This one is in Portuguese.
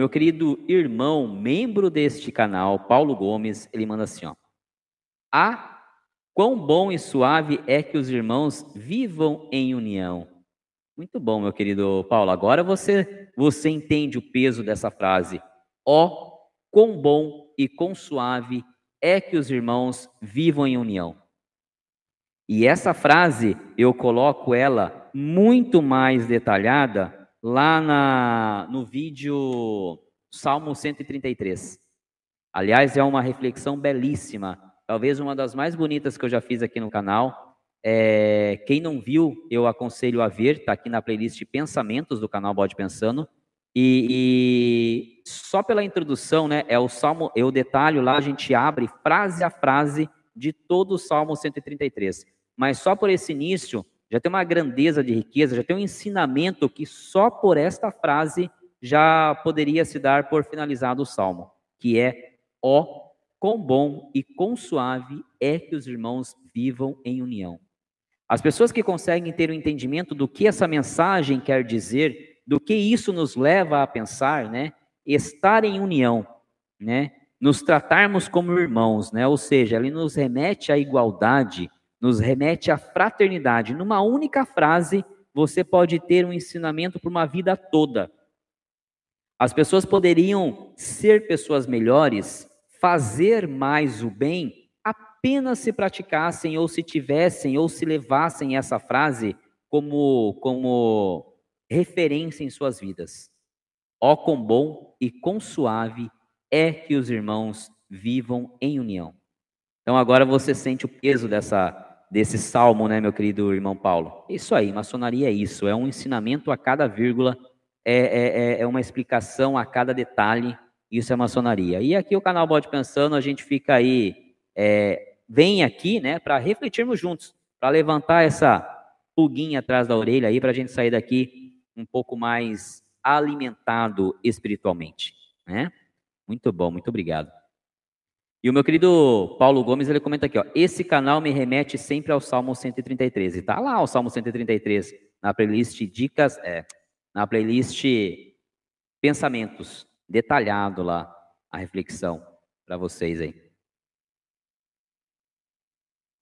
meu querido irmão, membro deste canal, Paulo Gomes, ele manda assim, ó. Ah, quão bom e suave é que os irmãos vivam em união. Muito bom, meu querido Paulo. Agora você você entende o peso dessa frase. Ó, oh, quão bom e quão suave é que os irmãos vivam em união. E essa frase eu coloco ela muito mais detalhada lá na, no vídeo Salmo 133. Aliás, é uma reflexão belíssima, talvez uma das mais bonitas que eu já fiz aqui no canal. É, quem não viu, eu aconselho a ver, está aqui na playlist Pensamentos do canal Bode Pensando. E, e, só pela introdução, né, é o Salmo, eu detalho lá, a gente abre frase a frase de todo o Salmo 133 mas só por esse início já tem uma grandeza de riqueza, já tem um ensinamento que só por esta frase já poderia se dar por finalizado o salmo, que é: ó, oh, quão bom e quão suave é que os irmãos vivam em união. As pessoas que conseguem ter o um entendimento do que essa mensagem quer dizer, do que isso nos leva a pensar, né? Estar em união, né? Nos tratarmos como irmãos, né? Ou seja, ele nos remete à igualdade, nos remete à fraternidade. Numa única frase, você pode ter um ensinamento para uma vida toda. As pessoas poderiam ser pessoas melhores, fazer mais o bem, apenas se praticassem ou se tivessem ou se levassem essa frase como, como referência em suas vidas. Ó quão bom e quão suave é que os irmãos vivam em união. Então agora você sente o peso dessa desse salmo, né, meu querido irmão Paulo? Isso aí, maçonaria é isso, é um ensinamento a cada vírgula, é, é, é, é uma explicação a cada detalhe, isso é maçonaria. E aqui o canal Bode Pensando, a gente fica aí, é, vem aqui, né, para refletirmos juntos, para levantar essa pulguinha atrás da orelha aí, para a gente sair daqui um pouco mais alimentado espiritualmente, né? Muito bom, muito obrigado. E o meu querido Paulo Gomes, ele comenta aqui, ó, esse canal me remete sempre ao Salmo 133. E tá lá o Salmo 133 na playlist dicas, é, na playlist pensamentos, detalhado lá a reflexão para vocês aí.